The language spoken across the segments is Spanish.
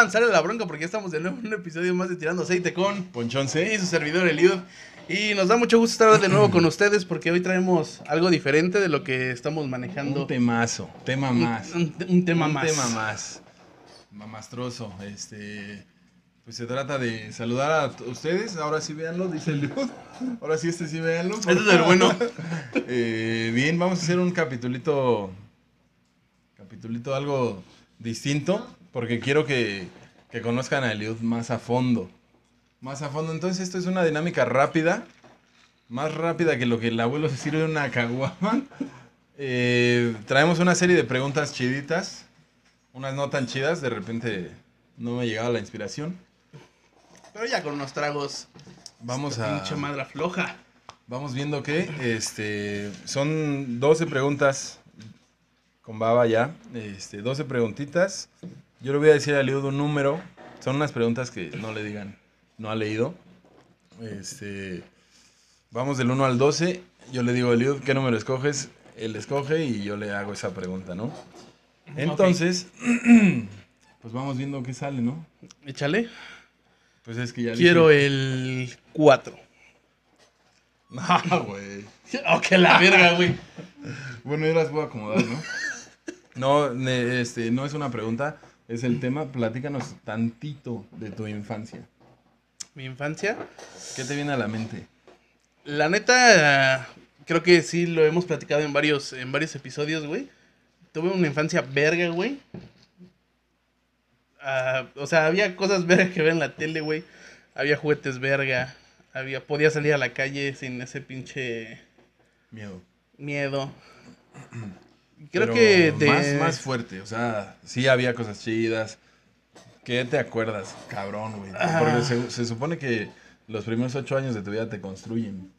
avanzar la bronca porque ya estamos de nuevo en un episodio más de Tirando Aceite con Ponchón y su servidor Eliud. Y nos da mucho gusto estar de nuevo con ustedes porque hoy traemos algo diferente de lo que estamos manejando. Un temazo, tema Un- más. Un, un tema Un más. tema más. Mamastroso. Este. Pues se trata de saludar a ustedes. Ahora sí véanlo, dice el Ahora sí, este sí véanlo. Este es el bueno. Eh, bien, vamos a hacer un capitulito. Capitulito algo distinto. Porque quiero que, que conozcan a Eliud más a fondo. Más a fondo. Entonces, esto es una dinámica rápida. Más rápida que lo que el abuelo se sirve en una caguama. Eh, traemos una serie de preguntas chiditas. Unas no tan chidas. De repente no me llegaba la inspiración. Pero ya con unos tragos. Vamos a. Pinche madre floja. Vamos viendo que este, son 12 preguntas con baba ya. Este, 12 preguntitas. Yo le voy a decir a Liud un número. Son unas preguntas que no le digan, no ha leído. Este, vamos del 1 al 12. Yo le digo a Liud qué número escoges. Él escoge y yo le hago esa pregunta, ¿no? Entonces, pues vamos viendo qué sale, ¿no? Échale. Pues es que ya Quiero dije- el 4. No, güey. Oh, que la verga, güey. Bueno, yo las voy a acomodar, ¿no? No, este, no es una pregunta, es el tema. Platícanos tantito de tu infancia. Mi infancia. ¿Qué te viene a la mente? La neta, creo que sí lo hemos platicado en varios, en varios episodios, güey. Tuve una infancia verga, güey. Ah, o sea, había cosas verga que ver en la tele, güey. Había juguetes verga. Había, podía salir a la calle sin ese pinche Miedo. miedo. Creo Pero que de... Más, más fuerte, o sea, sí había cosas chidas. ¿Qué te acuerdas, cabrón, güey? Ah. Porque se, se supone que los primeros ocho años de tu vida te construyen.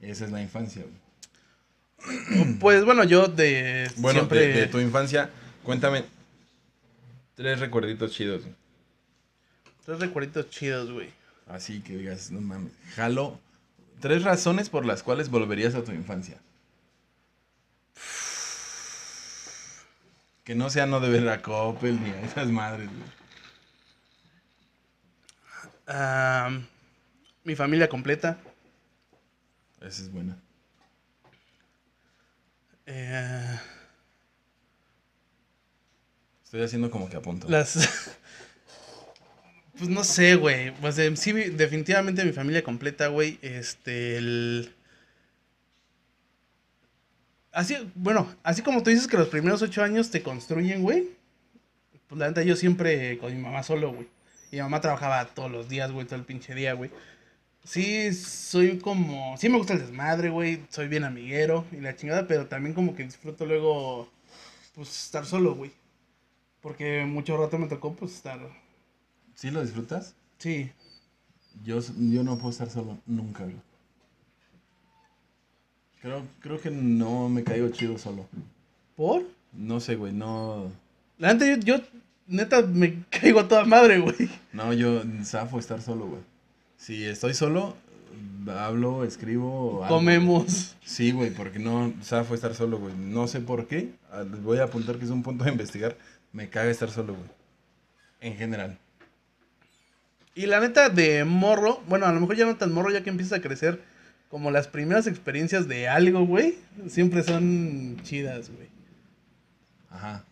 Esa es la infancia, güey. Pues bueno, yo de Bueno, siempre... de, de tu infancia, cuéntame tres recuerditos chidos. güey. Tres recuerditos chidos, güey. Así que digas, no mames. Jalo. Tres razones por las cuales volverías a tu infancia. Que no sea no de ver a Coppel ni a esas madres, güey. Ah, mi familia completa. Esa es buena. Eh, Estoy haciendo como que apunto. Las. Pues no sé, güey. Pues eh, sí, definitivamente mi familia completa, güey. Este, el. Así, bueno, así como tú dices que los primeros ocho años te construyen, güey. Pues la neta, yo siempre con mi mamá solo, güey. Y mi mamá trabajaba todos los días, güey, todo el pinche día, güey. Sí, soy como. Sí, me gusta el desmadre, güey. Soy bien amiguero y la chingada, pero también como que disfruto luego, pues, estar solo, güey. Porque mucho rato me tocó, pues, estar. ¿Sí lo disfrutas? Sí. Yo, yo no puedo estar solo nunca, güey. Creo, creo que no me caigo chido solo. ¿Por? No sé, güey, no... La neta, yo, yo, neta, me caigo a toda madre, güey. No, yo zafo estar solo, güey. Si estoy solo, hablo, escribo... algo. Comemos. Sí, güey, porque no zafo estar solo, güey. No sé por qué. Les voy a apuntar que es un punto de investigar. Me caga estar solo, güey. En general. Y la neta, de morro, bueno, a lo mejor ya no tan morro, ya que empiezas a crecer, como las primeras experiencias de algo, güey, siempre son chidas, güey. Ajá.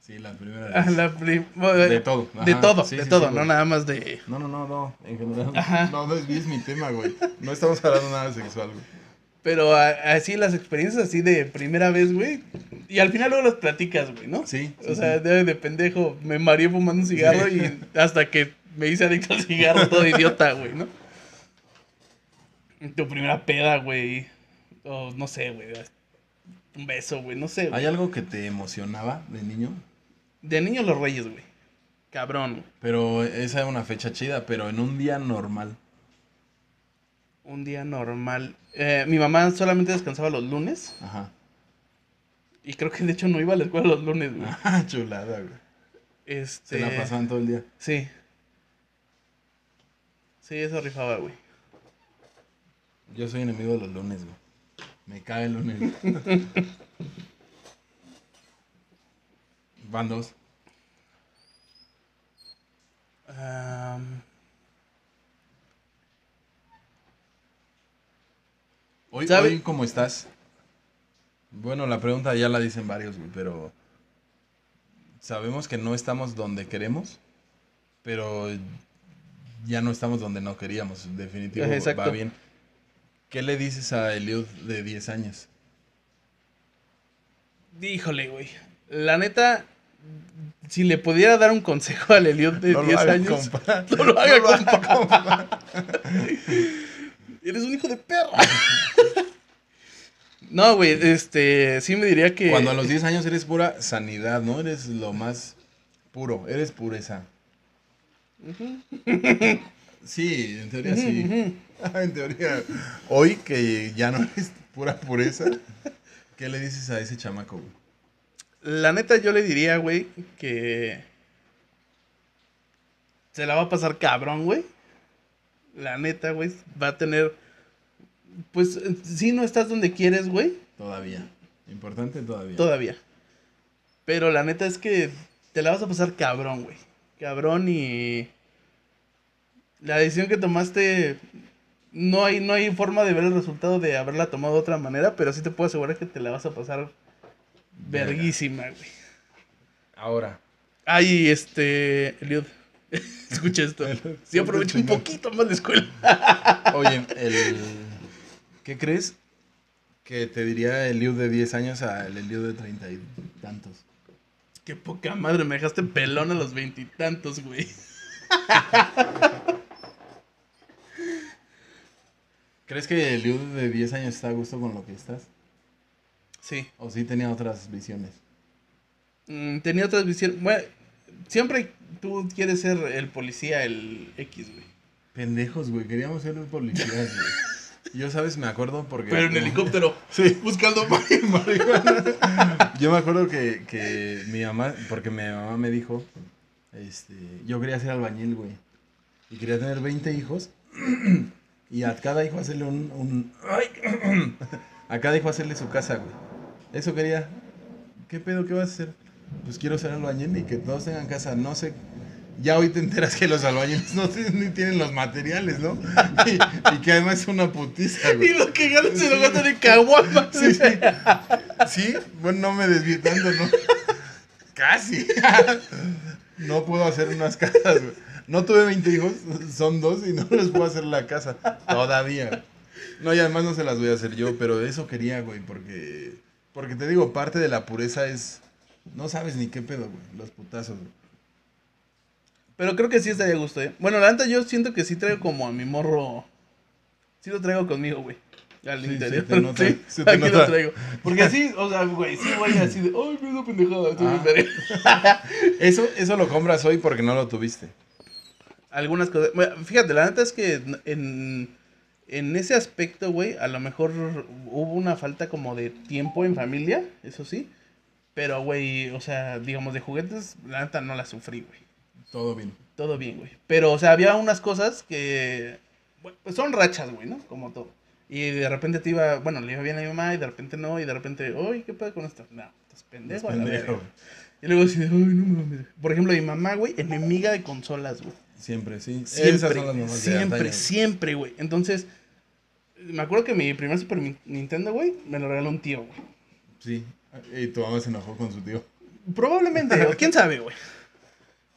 Sí, la primera Ah, vez. la prim- De todo. De Ajá. todo, Sí, de sí, todo, sí, no nada más de... No, no, no, no. En general. Ajá. No, no es mi tema, güey. No estamos hablando nada sexual, güey. Pero así las experiencias así de primera vez, güey. Y al final luego las platicas, güey, ¿no? Sí, O sea, de, de pendejo, me mareé fumando un cigarro y hasta que me hice adicto al cigarro, todo idiota, güey, ¿no? Tu primera peda, güey. O no sé, güey. Un beso, güey, no sé, güey. ¿Hay algo que te emocionaba de niño? De niño los reyes, güey. Cabrón, güey. Pero esa era una fecha chida, pero en un día normal. Un día normal. Eh, mi mamá solamente descansaba los lunes. Ajá. Y creo que de hecho no iba a la escuela los lunes, güey. Ah, chulada, güey. Este. Se la pasaban todo el día. Sí. Sí, eso rifaba, güey. Yo soy enemigo de los lunes, güey. Me cae el lunes. Van dos. Am, Hoy, ¿Sabe? hoy, ¿cómo estás? Bueno, la pregunta ya la dicen varios, güey, pero sabemos que no estamos donde queremos, pero ya no estamos donde no queríamos. Definitivo, exacto. va bien. ¿Qué le dices a Eliud de 10 años? híjole, güey. La neta, si le pudiera dar un consejo al Eliot de No lo 10 haga, años, compa. no lo haga, No lo haga, compa. Eres un hijo de perra. no, güey, este, sí me diría que... Cuando a los 10 años eres pura sanidad, ¿no? Eres lo más puro, eres pureza. Sí, en teoría sí. en teoría. Hoy que ya no eres pura pureza, ¿qué le dices a ese chamaco, güey? La neta, yo le diría, güey, que... Se la va a pasar cabrón, güey. La neta, güey, va a tener... Pues, si no estás donde quieres, güey, Todavía. Importante todavía. Todavía. Pero la neta es que te la vas a pasar cabrón, güey. Cabrón y... La decisión que tomaste... No hay, no hay forma de ver el resultado de haberla tomado de otra manera, pero sí te puedo asegurar que te la vas a pasar verguísima, güey. Ahora. Ay, este... Eliud, escucha esto. Sí aprovecho un poquito más la escuela. Oye, el... ¿qué crees que te diría el Eliud de 10 años al Eliud de 30 y tantos? Qué poca madre, me dejaste pelón a los veintitantos, güey. ¿Crees que el Eliud de 10 años está a gusto con lo que estás? Sí. ¿O sí tenía otras visiones? Mm, tenía otras visiones. Bueno, siempre tú quieres ser el policía, el X, güey. Pendejos, güey. Queríamos ser policías, güey. Yo, ¿sabes? Me acuerdo porque... Pero en helicóptero. Sí. Buscando marihuana. Yo me acuerdo que, que mi mamá, porque mi mamá me dijo, este, yo quería ser albañil, güey. Y quería tener 20 hijos. Y a cada hijo hacerle un... un- ay, a cada hijo hacerle su casa, güey. Eso quería. ¿Qué pedo? ¿Qué vas a hacer? Pues quiero ser albañil y que todos tengan casa. No sé... Ya hoy te enteras que los albañiles no tienen, ni tienen los materiales, ¿no? Y, y que además es una putiza, güey. Y lo que ganan se lo gastan en caguamas. Sí, sí. Sí, bueno, no me desvié tanto, ¿no? Casi. No puedo hacer unas casas, güey. No tuve 20 hijos, son dos y no les puedo hacer la casa. Todavía. No, y además no se las voy a hacer yo, pero eso quería, güey, porque... Porque te digo, parte de la pureza es... No sabes ni qué pedo, güey. Los putazos, güey. Pero creo que sí estaría a gusto, ¿eh? Bueno, la neta yo siento que sí traigo como a mi morro. Sí lo traigo conmigo, güey. Al Sí, interior. se te nota, sí, se te aquí nota. lo traigo. Porque sí, o sea, güey, sí voy así de, ay, me da pendejada. Ah. verga". Eso, eso lo compras hoy porque no lo tuviste. Algunas cosas. Bueno, fíjate, la neta es que en, en ese aspecto, güey, a lo mejor hubo una falta como de tiempo en familia, eso sí. Pero, güey, o sea, digamos, de juguetes, la neta no la sufrí, güey. Todo bien. Todo bien, güey. Pero, o sea, había unas cosas que. bueno, pues son rachas, güey, ¿no? Como todo. Y de repente te iba. Bueno, le iba bien a mi mamá y de repente no. Y de repente, uy, ¿qué pedo con esto? No, estás pendejo. a la Pendejo, verga. güey. Y luego así ay, no mames. Por ejemplo, mi mamá, güey, enemiga de consolas, güey. Siempre, sí. Siempre, siempre, siempre, güey. Entonces, me acuerdo que mi primer Super Nintendo, güey, me lo regaló un tío, güey. Sí. Y tu mamá se enojó con su tío. Probablemente, o quién sabe, güey.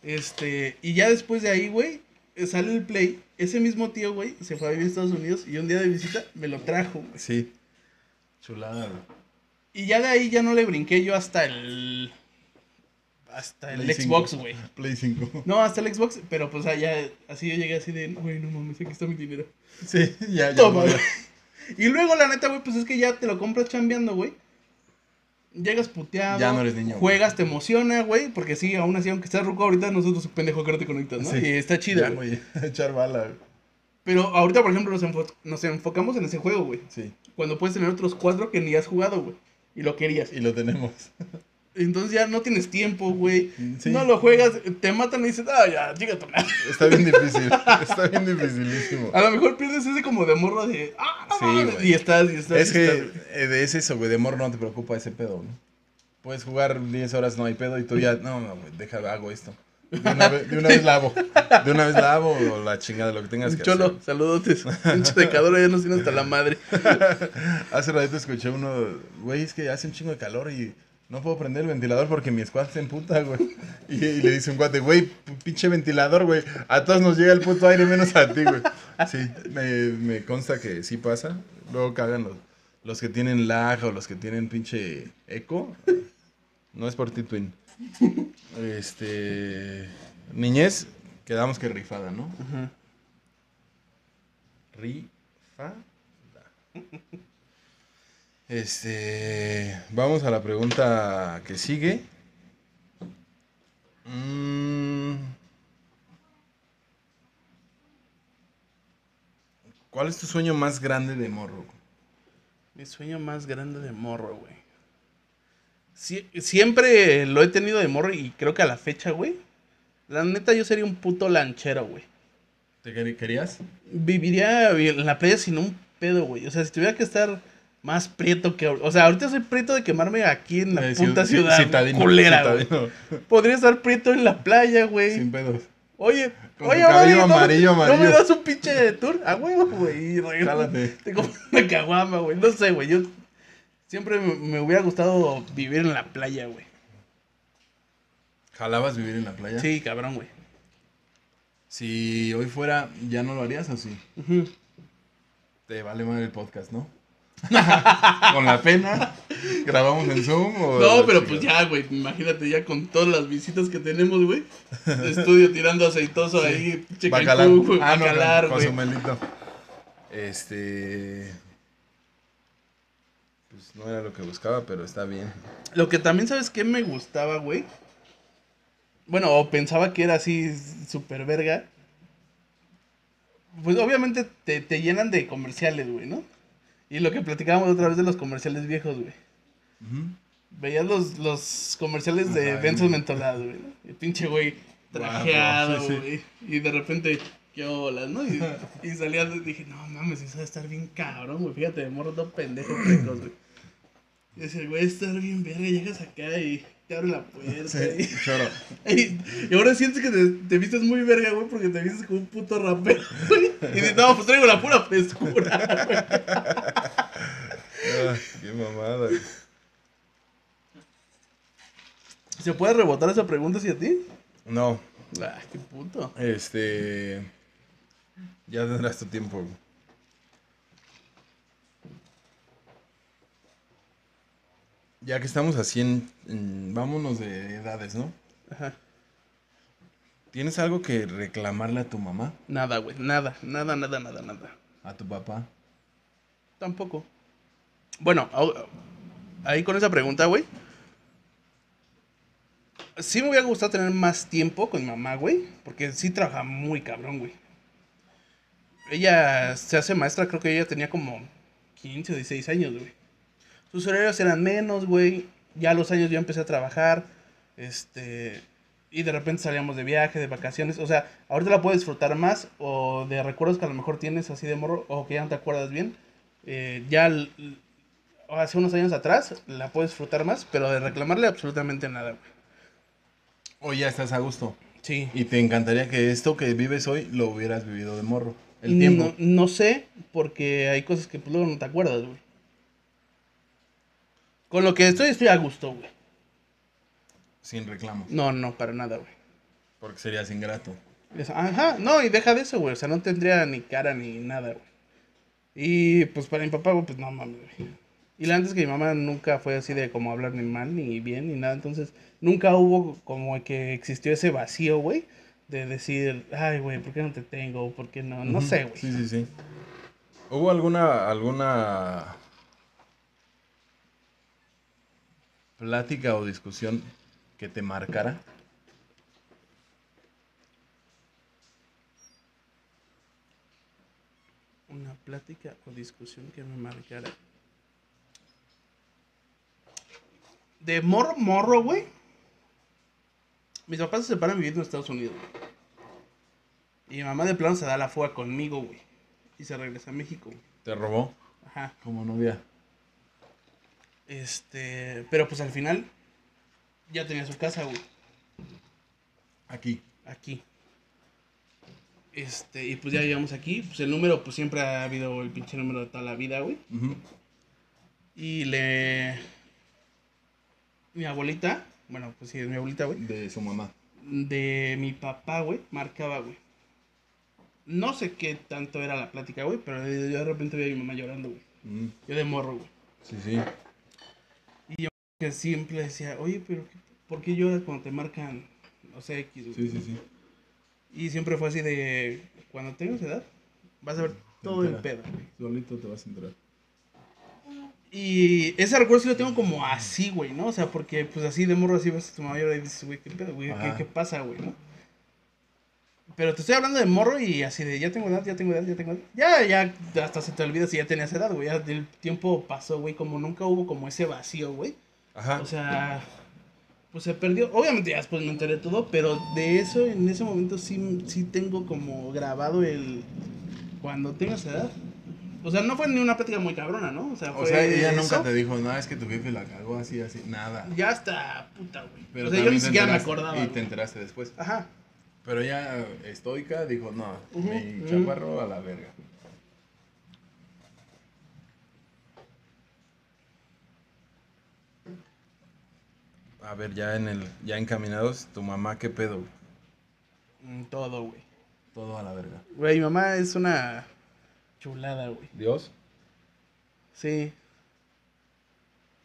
Este, y ya después de ahí, güey, sale el Play. Ese mismo tío, güey, se fue a vivir a Estados Unidos y un día de visita me lo trajo, güey. Sí. Chulada, güey. Y ya de ahí ya no le brinqué yo hasta el. Hasta el Play Xbox, 5. güey. Play 5. No, hasta el Xbox, pero pues allá, así yo llegué así de, güey, no mames, aquí está mi dinero. Sí, ya, ya. Toma, güey. Y luego, la neta, güey, pues es que ya te lo compras chambeando, güey. Llegas puteado. Ya no eres niño, güey. Juegas, te emociona, güey. Porque sí, aún así, aunque estés ruco ahorita, nosotros, pendejo, que no te conectas, ¿no? Sí. Y está chido, Ya, güey. güey. Echar bala, güey. Pero ahorita, por ejemplo, nos, enfo- nos enfocamos en ese juego, güey. Sí. Cuando puedes tener otros cuatro que ni has jugado, güey. Y lo querías. Y lo tenemos. Entonces ya no tienes tiempo, güey. Sí. No lo juegas, te matan y dices, ah, ya, llega tu madre. Está bien difícil. Está bien dificilísimo. A lo mejor pierdes ese como de morro de, ah, no Sí, mames", güey. Y estás, y estás. Es y que estás, de es eso, güey. De morro no te preocupa ese pedo, ¿no? Puedes jugar 10 horas, no hay pedo. Y tú ya, no, no, güey, deja, hago esto. De una, vez, de una vez lavo. De una vez lavo o la chingada, lo que tengas que Cholo, hacer. saludotes. Pinche decadora ya nos tiene hasta la madre. Hace ratito escuché uno, güey, es que hace un chingo de calor y no puedo prender el ventilador porque mi squad se emputa, güey. Y, y le dice un cuate, güey, pinche ventilador, güey. A todos nos llega el puto aire menos a ti, güey. Sí, me, me consta que sí pasa. Luego cagan los, los que tienen lag o los que tienen pinche eco. No es por ti, Twin. Este. Niñez, quedamos que rifada, ¿no? Ujú. Rifada. Este. Vamos a la pregunta que sigue. Mm, ¿Cuál es tu sueño más grande de morro? Mi sueño más grande de morro, güey. Sie- siempre lo he tenido de morro y creo que a la fecha, güey. La neta, yo sería un puto lanchero, güey. ¿Te quer- querías? Viviría en la playa sin un pedo, güey. O sea, si tuviera que estar más prieto que... O sea, ahorita soy prieto de quemarme aquí en la Eh, puta ci- ciudad citadino, culera, citadino. Podría estar prieto en la playa, güey. Sin pedos. Oye, Con oye, cabello ¿no- amarillo, ¿no, amarillo. me das un pinche tour? A huevo, güey. Te como una caguama, güey. No sé, güey. Yo siempre me, me hubiera gustado vivir en la playa, güey. ¿Jalabas vivir en la playa? Sí, cabrón, güey. Si hoy fuera, ¿ya no lo harías o sí? Ujú. Te vale mal el podcast, ¿no? Con la pena, grabamos en Zoom o... No, pero pues ya, güey. Imagínate ya con todas las visitas que tenemos, güey. Estudio tirando aceitoso ahí. Bacalar. Güey, Ah, no, bacalar, con güey. su melito. Este... Pues no era lo que buscaba, pero está bien. Lo que también, ¿sabes qué me gustaba, güey? Bueno, o pensaba que era así súper verga. Pues obviamente te, te llenan de comerciales, güey, ¿no? Y lo que platicábamos otra vez de los comerciales viejos, güey. Veías los, los comerciales de y- mentolados, güey. ¿no? El pinche güey trajeado, sí. güey. Y de repente, qué olas, ¿no? Y, y salía, y dije, no mames, eso va a estar bien cabrón, güey. Fíjate, morro todo pendejo, precos, güey. Y decía, güey, estar bien verga, llegas acá y te abre la puerta. Sí, choro. Y, y ahora sientes que te, te vistes muy verga, güey, porque te vistes como un puto rapero, güey. Y dices, no, pues traigo la pura frescura, güey. Ah, qué mamada. güey. ¿Se puede rebotar esa pregunta hacia ti? No, Ah, qué puto. este... Ya tendrás tu tiempo. güey. Ya que estamos así en, en- Vámonos de edades, ¿no? Ajá. ¿Tienes algo que reclamarle a tu mamá? Nada, güey, nada, nada, nada, nada, nada. ¿A tu papá? Tampoco. Bueno, ahí con esa pregunta, güey. Sí me hubiera gustado tener más tiempo con mi mamá, güey. Porque sí trabaja muy cabrón, güey. Ella se hace maestra, creo que ella tenía como 15 o 16 años, güey. Sus horarios eran menos, güey. Ya a los años yo empecé a trabajar. Este. Y de repente salíamos de viaje, de vacaciones. O sea, ahorita la puedes disfrutar más. O de recuerdos que a lo mejor tienes así de morro. O que ya no te acuerdas bien. Eh, ya hace unos años atrás la puedes disfrutar más. Pero de reclamarle absolutamente nada, güey. O ya estás a gusto. Sí. Y te encantaría que esto que vives hoy lo hubieras vivido de morro. El tiempo. No, no sé, porque hay cosas que pues, luego no te acuerdas, güey. Con lo que estoy, estoy a gusto, güey. Sin reclamos. No, no, para nada, güey. Porque serías ingrato. Ajá, no, y deja de eso, güey. O sea, no tendría ni cara ni nada, güey. Y pues para mi papá, güey, pues no mames, güey. Y la antes es que mi mamá nunca fue así de como hablar ni mal, ni bien, ni nada. Entonces, nunca hubo como que existió ese vacío, güey. De decir, ay, güey, ¿por qué no te tengo? ¿Por qué no? No sé, güey. Sí, sí, sí. ¿Hubo alguna, alguna plática o discusión que te marcara? Una plática o discusión que me marcara. De morro, morro, güey. Mis papás se separan viviendo en Estados Unidos. Y mi mamá de plano se da la fuga conmigo, güey. Y se regresa a México, güey. ¿Te robó Ajá. como novia? Este. Pero pues al final. Ya tenía su casa, güey. Aquí. aquí. Este, y pues ya llegamos aquí. Pues el número, pues siempre ha habido el pinche número de toda la vida, güey. Y le. Mi abuelita, bueno, pues sí, es mi abuelita, güey. De su mamá. De mi papá, güey, marcaba, güey. No sé qué tanto era la plática, güey, pero yo de repente vi a mi mamá llorando, güey. Mm, Yo de morro, güey. Sí, sí. Que siempre decía, oye, pero ¿por qué lloras cuando te marcan, no sé, X? Sí, sí, sí. Y siempre fue así de, cuando tengas edad, vas a ver todo el entera. pedo, güey. Solito te vas a enterar. Y ese recuerdo sí lo tengo como así, güey, ¿no? O sea, porque pues así de morro así ves a tu mamá y dices, güey, ¿qué pedo, güey? ¿Qué, qué pasa, güey, no? Pero te estoy hablando de morro y así de, ya tengo edad, ya tengo edad, ya tengo edad. Ya, ya, hasta se te olvida si ya tenías edad, güey. Ya el tiempo pasó, güey, como nunca hubo como ese vacío, güey. Ajá. O sea, pues se perdió. Obviamente ya después me enteré todo, pero de eso en ese momento sí, sí tengo como grabado el cuando tengas edad. O sea, no fue ni una plática muy cabrona, ¿no? O sea, o fue sea, ella eso. nunca te dijo, no, es que tu jefe la cagó así, así. Nada. Ya hasta puta, güey. Pero o sea, yo ni siquiera me acordaba. Y te enteraste después. Ajá. Pero ella, estoica, dijo, no, mi chaparro a la verga. A ver, ya en el, ya encaminados, tu mamá, ¿qué pedo? Mm, Todo, güey. Todo a la verga. Güey, mi mamá es una chulada, güey. ¿Dios? Sí.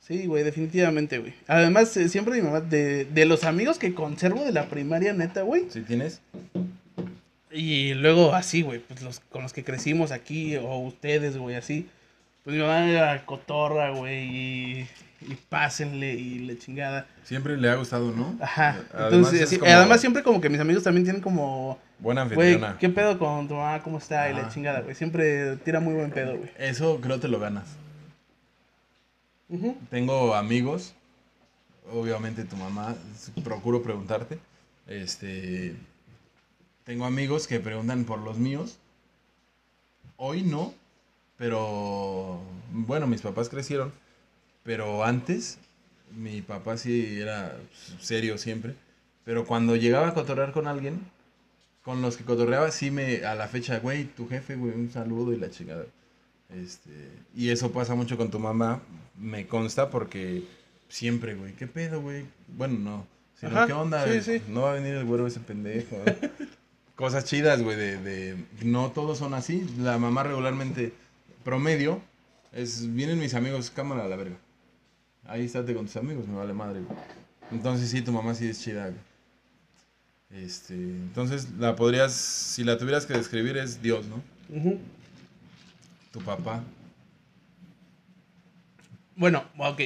Sí, güey, definitivamente, güey. Además, eh, siempre mi mamá, de, de los amigos que conservo de la primaria, neta, güey. ¿Sí tienes? Y luego así, güey, pues los con los que crecimos aquí, o ustedes, güey, así. Pues mi mamá era cotorra, güey, y, y pásenle y la chingada. Siempre le ha gustado, ¿no? Ajá. Además, Entonces, como además siempre como que mis amigos también tienen como, Buena güey, anfitriona. ¿qué pedo con tu mamá? ¿Cómo está? Y la chingada, güey. Siempre tira muy buen pedo, güey. Eso creo te lo ganas. Tengo amigos, obviamente tu mamá, procuro preguntarte. Este, tengo amigos que preguntan por los míos. Hoy no, pero bueno, mis papás crecieron, pero antes mi papá sí era serio siempre, pero cuando llegaba a cotorrear con alguien, con los que cotorreaba sí me a la fecha, güey, tu jefe, güey, un saludo y la chingada. Este, y eso pasa mucho con tu mamá, me consta porque siempre, güey, ¿qué pedo, güey? Bueno, no, sino, Ajá, ¿qué onda? sí, sí. No va a venir el güero ese pendejo. Cosas chidas, güey, de, de, no todos son así. La mamá regularmente, promedio, es, vienen mis amigos, cámara a la verga. Ahí estate con tus amigos, me vale madre, güey. Entonces sí, tu mamá sí es chida, güey. Este, entonces la podrías, si la tuvieras que describir es Dios, ¿no? Tu papá. Bueno, ok.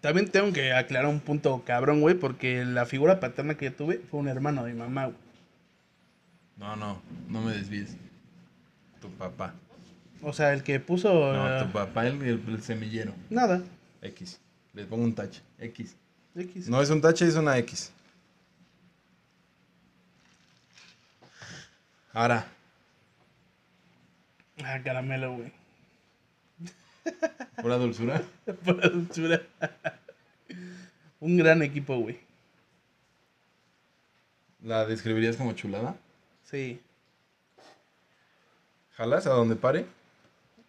También tengo que aclarar un punto cabrón, güey, porque la figura paterna que yo tuve fue un hermano de mi mamá, güey. No, no, no me desvíes. Tu papá. O sea, el que puso... No, tu papá, el, el- el semillero. Nada. X. Le pongo un tache. X. X. No es un tache, es una X. Ahora, Ah, caramelo, güey. pura dulzura. Pura dulzura. Un gran equipo, güey. ¿La describirías como chulada? Sí. ¿Jalas a donde pare?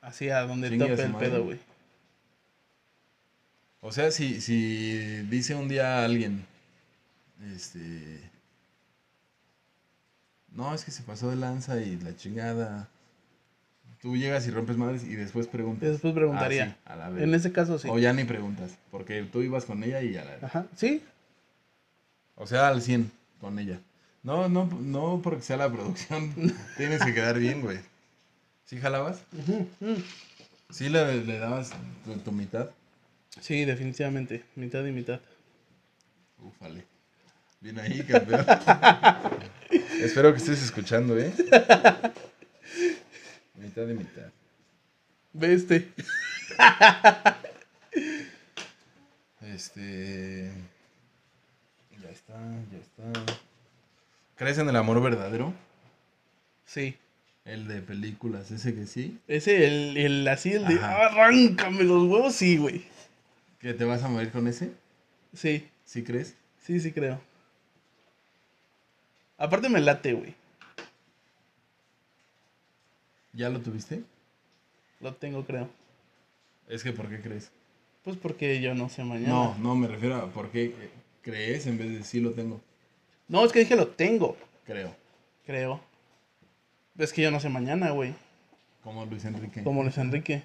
Así a donde Chingue tope el madre. pedo, güey. O sea, si, si dice un día a alguien, este... No, es que se pasó de lanza y la chingada. Tú llegas y rompes madres y después preguntas. Después preguntaría. Ah, sí, a la vez. En ese caso, sí. O ya ni preguntas, porque tú ibas con ella y a la Ajá. ¿Sí? O sea, al 100 con ella. No, no, no porque sea la producción. Tienes que quedar bien, güey. ¿Sí jalabas? Ujú. ¿Sí le, le dabas tu, tu mitad? Sí, definitivamente. Mitad y mitad. Ufale. Bien ahí, campeón. Espero que estés escuchando, ¿eh? mitad y mitad. Ve este. Este... Ya está, ya está. ¿Crees en el amor verdadero? Sí. El de películas, ese que sí. Ese, el, el así, el de Ajá. arráncame los huevos, sí, güey. ¿Que te vas a morir con ese? Sí, ¿Sí crees? sí, sí creo. Aparte me late, güey. ¿Ya lo tuviste? Lo tengo, creo. Es que, ¿por qué crees? Pues porque yo no sé mañana. No, no, me refiero a por qué crees en vez de sí lo tengo. No, es que dije lo tengo, Creo. creo. Es que yo no sé mañana, güey. Como Luis Enrique. Como Luis Enrique.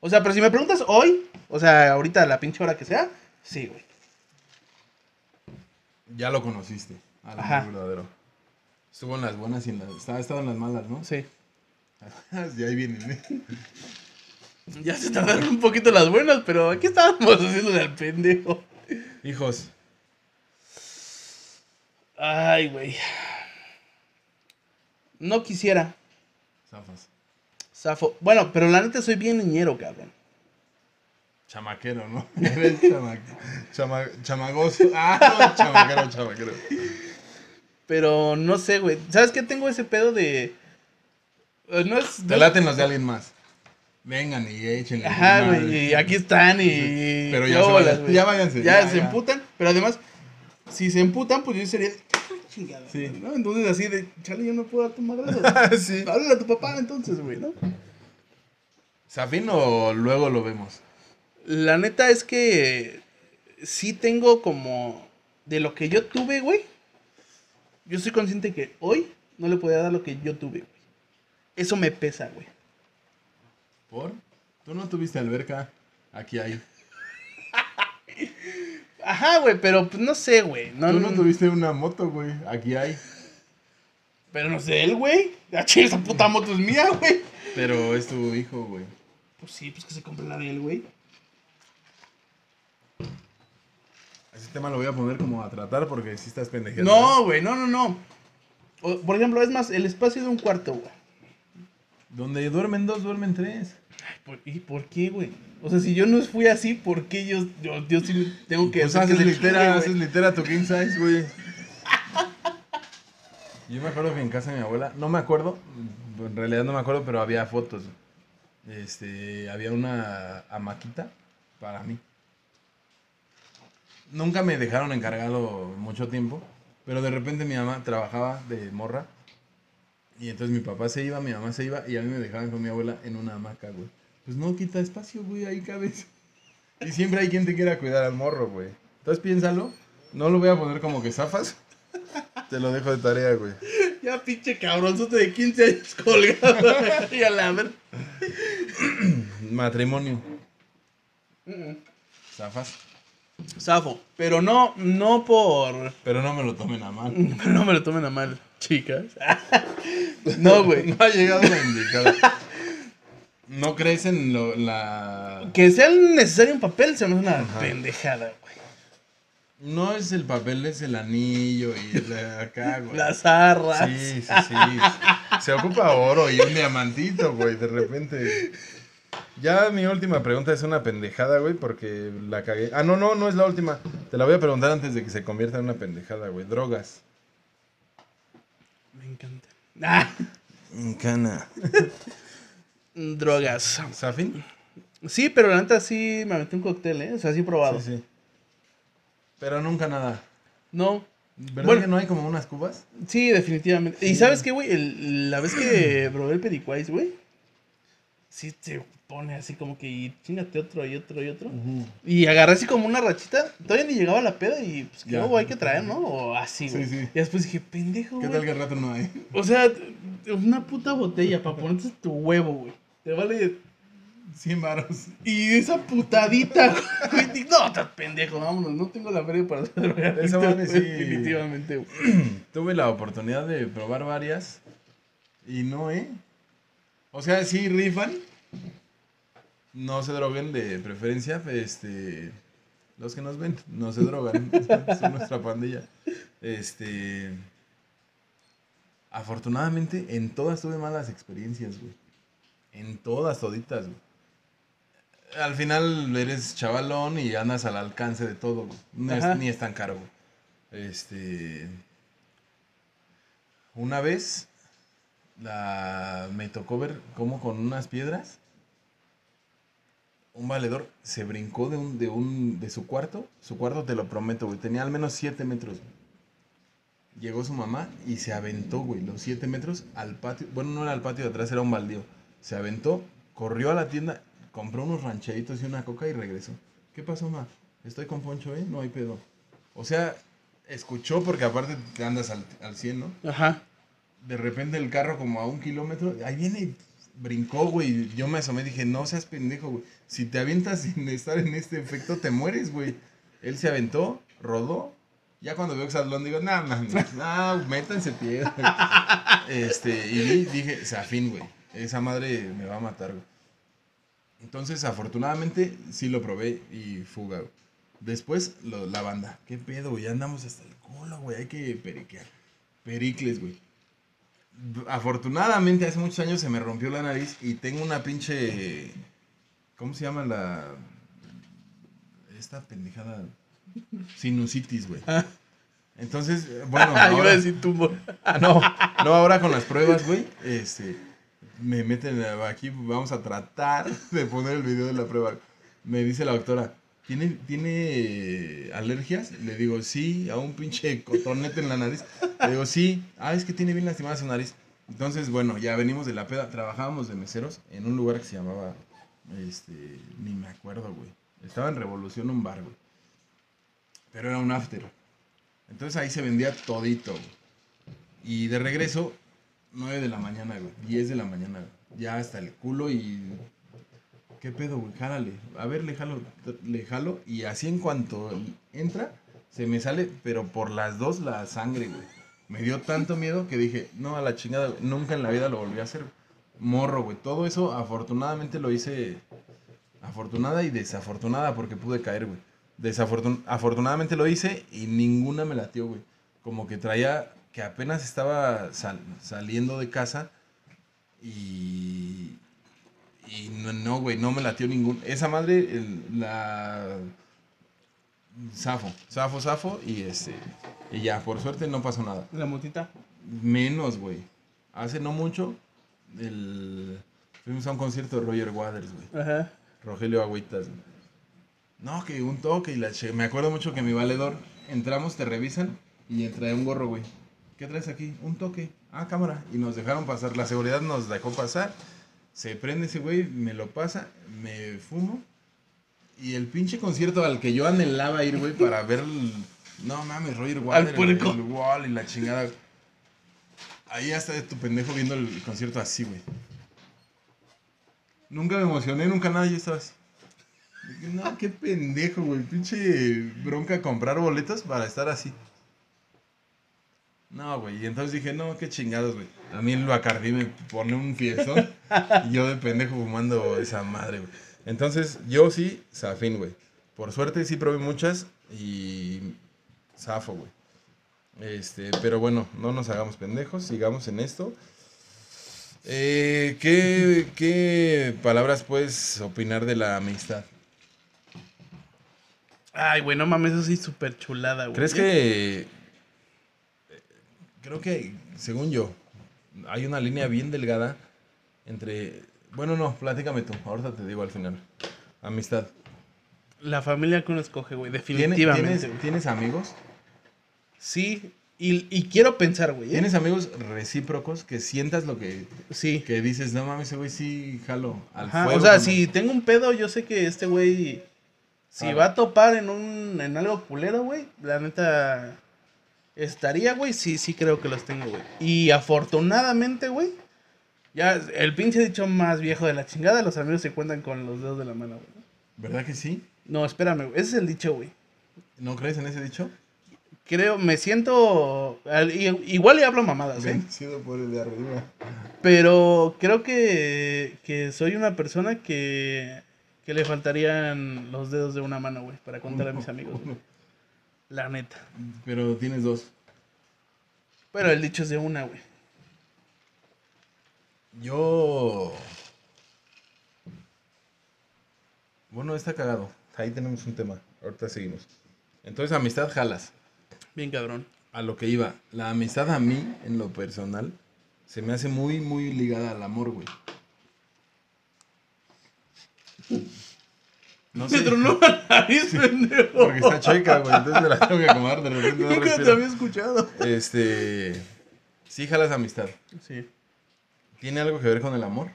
O sea, pero si me preguntas hoy, o sea, ahorita a la pinche hora que sea, sí, güey. Ya lo conociste. Al verdadero. Estuvo en las buenas y en las. Estaba, estaba en las malas, ¿no? Sí. y ahí vienen. ¿eh? Ya se tardaron un poquito las buenas, pero aquí estábamos haciéndole al pendejo. Hijos. Ay, güey. No quisiera. Zafas. Zafo. Bueno, pero la neta soy bien niñero, cabrón. Chamaquero, ¿no? Eres chama, chama, chamagoso. Ah, no, chamaquero, chamaquero. Pero no sé, güey. ¿Sabes qué? Tengo ese pedo de. eh, No es. no Te es- laten los de alguien más. Vengan y échenle. Ajá, güey. Y aquí están y. Pero ya se vayan- ya váyanse, Ya, ya, se ya. emputan. Pero además, si se emputan, pues yo sería. "Ah, Chingada. Sí. ¿no? Entonces, así de. Chale, yo no puedo dar tu madre. sí. Háblale a tu papá, entonces, güey, ¿no? ¿Zafín o luego lo vemos? La neta es que sí tengo como de lo que yo tuve, güey. Yo soy consciente que hoy no le podía dar lo que yo tuve, güey. Eso me pesa, güey. ¿Por? Tú no tuviste alberca. Aquí hay. Ajá, güey, pero pues no sé, güey. No, Tú no tuviste una moto, güey. Aquí hay. Pero no sé, él, güey. Ah, esa puta moto es mía, güey. Pero es tu hijo, güey. Pues sí, pues que se compre la de él, güey. Ese tema lo voy a poner como a tratar porque si estás pendejeando. No, güey, no, no, no. O- por ejemplo, es más, el espacio de un cuarto, güey. Donde duermen dos, duermen tres. Ay, ¿por- ¿Y por qué, güey? O sea, si yo no fui así, ¿por qué yo, yo, yo sí tengo que Pues hacer que haces chingue, litera, haces litera tu king size, güey. Yo me acuerdo que en casa de mi abuela, no me acuerdo, en realidad no me acuerdo, pero había fotos. Este, había una hamaquita para mí. Nunca me dejaron encargado mucho tiempo, pero de repente mi mamá trabajaba de morra y entonces mi papá se iba, mi mamá se iba y a mí me dejaban con mi abuela en una hamaca, güey. Pues no quita espacio, güey, ahí cabes. Y siempre hay quien te quiera cuidar al morro, güey. Entonces piénsalo. No lo voy a poner como que zafas. Te lo dejo de tarea, güey. Ya pinche cabronzote de 15 años colgado. y a la ver. Matrimonio. Zafas. Zafo. Pero no, no por. Pero no me lo tomen a mal. Pero no me lo tomen a mal, chicas. no, güey. No ha llegado la indicada. ¿No crees en lo- la... Que sea necesario un papel se me hace una Ajá. pendejada, güey. No es el papel, es el anillo y la acá, güey. Las arras. Sí, sí, sí. Se ocupa oro y un diamantito, güey, de repente. Ya mi última pregunta es una pendejada, güey, porque la cagué. Ah, no, no, no es la última. Te la voy a preguntar antes de que se convierta en una pendejada, güey. Drogas. Me encanta. Ah, Cana. drogas. ¿Safin? Sí, pero la neta sí me metí un cóctel, ¿eh? O sea, sí he probado. Sí, sí. Pero nunca nada. No. ¿Verdad Bueno. que no hay como unas cubas? Sí, definitivamente. ¿Y sabes qué, güey? El- la vez que probé el Pedicuais, güey, sí te pone así como que y chingate otro y otro y otro. Y agarré así como una rachita. Todavía ni llegaba la peda y pues que hay que traer, ¿no? O así, Sí, güey. sí. Y después dije, pendejo, ¿Qué güey. tal que rato no hay? O sea, una puta botella para ponerte tu huevo, güey. Te vale. 100 varos. Y esa putadita, güey. No, estás pendejo, vámonos. No tengo la feria para hacer Esa madre sí. Definitivamente, güey. Tuve la oportunidad de probar varias y no, ¿eh? O sea, sí rifan. No se droguen de preferencia, este... Los que nos ven, no se drogan. Son nuestra pandilla. Este... Afortunadamente, en todas tuve malas experiencias, güey. En todas, toditas, güey. Al final eres chavalón y andas al alcance de todo, güey. No es- ni es tan caro, güey. Este. Una vez la, me tocó ver cómo con unas piedras un valedor se brincó de un, de un de su cuarto. Su cuarto te lo prometo, güey. Tenía al menos 7 metros. llegó su mamá y se aventó, güey, los siete metros al patio. Bueno, no era al patio de atrás, era un baldío. Se aventó, corrió a la tienda, compró unos rancheritos y una coca y regresó. ¿Qué pasó, ma? Estoy con Poncho, ¿eh? No hay pedo. O sea, escuchó porque aparte te andas al, al 100, ¿no? Ajá. De repente el carro como a un kilómetro, ahí viene, brincó, güey. Yo me asomé y dije, no seas pendejo, güey. Si te avientas sin estar en este efecto, te mueres, güey. Él se aventó, rodó. Ya cuando veo Exatlón digo, no, no, no, métanse pie. Este, y dije, Zafín, güey. Esa madre me va a matar, güey. Entonces, afortunadamente, sí lo probé y fuga, güey. Después, lo- la banda. ¿Qué pedo, güey? Ya andamos hasta el culo, güey. Hay que periquear. Pericles, güey. Afortunadamente, hace muchos años se me rompió la nariz y tengo una pinche. ¿Cómo se llama la. Esta pendejada. Sinusitis, güey. Ah. Entonces, bueno. Iba a ahora- decir tumbo. no, no, ahora con las pruebas, güey, este, me meten aquí, vamos a tratar de poner el video de la prueba. Me dice la doctora, ¿tiene, ¿tiene alergias? Le digo, sí, a un pinche cotonete en la nariz. Le digo, sí, ah, es que tiene bien lastimada su nariz. Entonces, bueno, ya venimos de la peda, trabajábamos de meseros en un lugar que se llamaba, este, ni me acuerdo, güey. Estaba en Revolución un bar, güey. Pero era un after. Entonces ahí se vendía todito, güey. Y de regreso, 9 de la mañana, güey. 10 de la mañana, güey. Ya hasta el culo y. ¿Qué pedo, güey? Jálale. A ver, le jalo, le jalo. Y así en cuanto entra, se me sale, pero por las dos la sangre, güey. Me dio tanto miedo que dije, no, a la chingada. Nunca en la vida lo volví a hacer. Morro, güey. Todo eso, afortunadamente lo hice. Afortunada y desafortunada porque pude caer, güey. Afortunadamente lo hice y ninguna me latió, güey. Como que traía que apenas estaba sal- saliendo de casa y y no, no, güey, no me latió ningún. Esa madre, el- la zafo, zafo, zafo y este y ya, por suerte no pasó nada. La motita. Menos, güey. Hace no mucho el fuimos a un concierto de Roger Waters, güey. Ajá. Rogelio Agüitas. güey. No, que un toque y la che. Me acuerdo mucho que mi valedor, entramos, te revisan y trae un gorro, güey. ¿Qué traes aquí? Un toque. Ah, cámara. Y nos dejaron pasar. La seguridad nos dejó pasar. Se prende ese güey, me lo pasa, me fumo. Y el pinche concierto al que yo anhelaba ir, güey, para ver. el- No mames, Roger Waters. puerco. El wall y la chingada. Ahí hasta de tu pendejo viendo el concierto así, güey. Nunca me emocioné, nunca nada, yo estaba así. No, qué pendejo, güey. Pinche bronca comprar boletos para estar así. No, güey. Y entonces dije, no, qué chingados, güey. A mí el Bacardí me pone un fiestón. y yo de pendejo fumando esa madre, güey. Entonces, yo sí, zafín, güey. Por suerte sí probé muchas y zafo, güey. Este, pero bueno, no nos hagamos pendejos, sigamos en esto. Eh, ¿qué, ¿Qué palabras puedes opinar de la amistad? Ay, güey, no mames, eso sí, súper chulada, güey. ¿Crees que... Creo que, según yo, hay una línea bien delgada entre... Bueno, no, platícame tú, ahorita te digo al final. Amistad. La familia que uno escoge, güey, ¿Tienes, definitivamente. ¿tienes, güey. ¿tienes amigos? Sí, y, y quiero pensar, güey. ¿eh? ¿Tienes amigos recíprocos que sientas lo que, Sí. que dices? No mames, ese güey sí jalo al Ajá, fuego. o sea, como-". si tengo un pedo, yo sé que este güey, si Ah. va a topar en un, en algo culero, güey, la neta, estaría, güey, sí, sí creo que los tengo, güey. Y afortunadamente, güey, ya el pinche dicho más viejo de la chingada, los amigos se cuentan con los dedos de la mano, güey. ¿Verdad que sí? No, espérame, güey, ese es el dicho, güey. ¿No crees en ese dicho? Creo, me siento, igual le hablo mamadas, ¿eh? Vencido por el de arriba. Pero creo que, que soy una persona que, que le faltarían los dedos de una mano, güey, para contar a mis amigos. güey. La neta. Pero tienes dos. Pero el dicho es de una, güey. Yo. Bueno, está cagado. Ahí tenemos un tema. Ahorita seguimos. Entonces, amistad jalas. Bien cabrón. A lo que iba. La amistad a mí, en lo personal, se me hace muy, muy ligada al amor, güey. No Se sé. tronó la nariz, pendejo. Porque está chueca, güey. Entonces me la tengo que acomodar de repente. No Nunca te había escuchado. Este. Sí, jalas amistad. Sí, ¿Tiene algo que ver con el amor?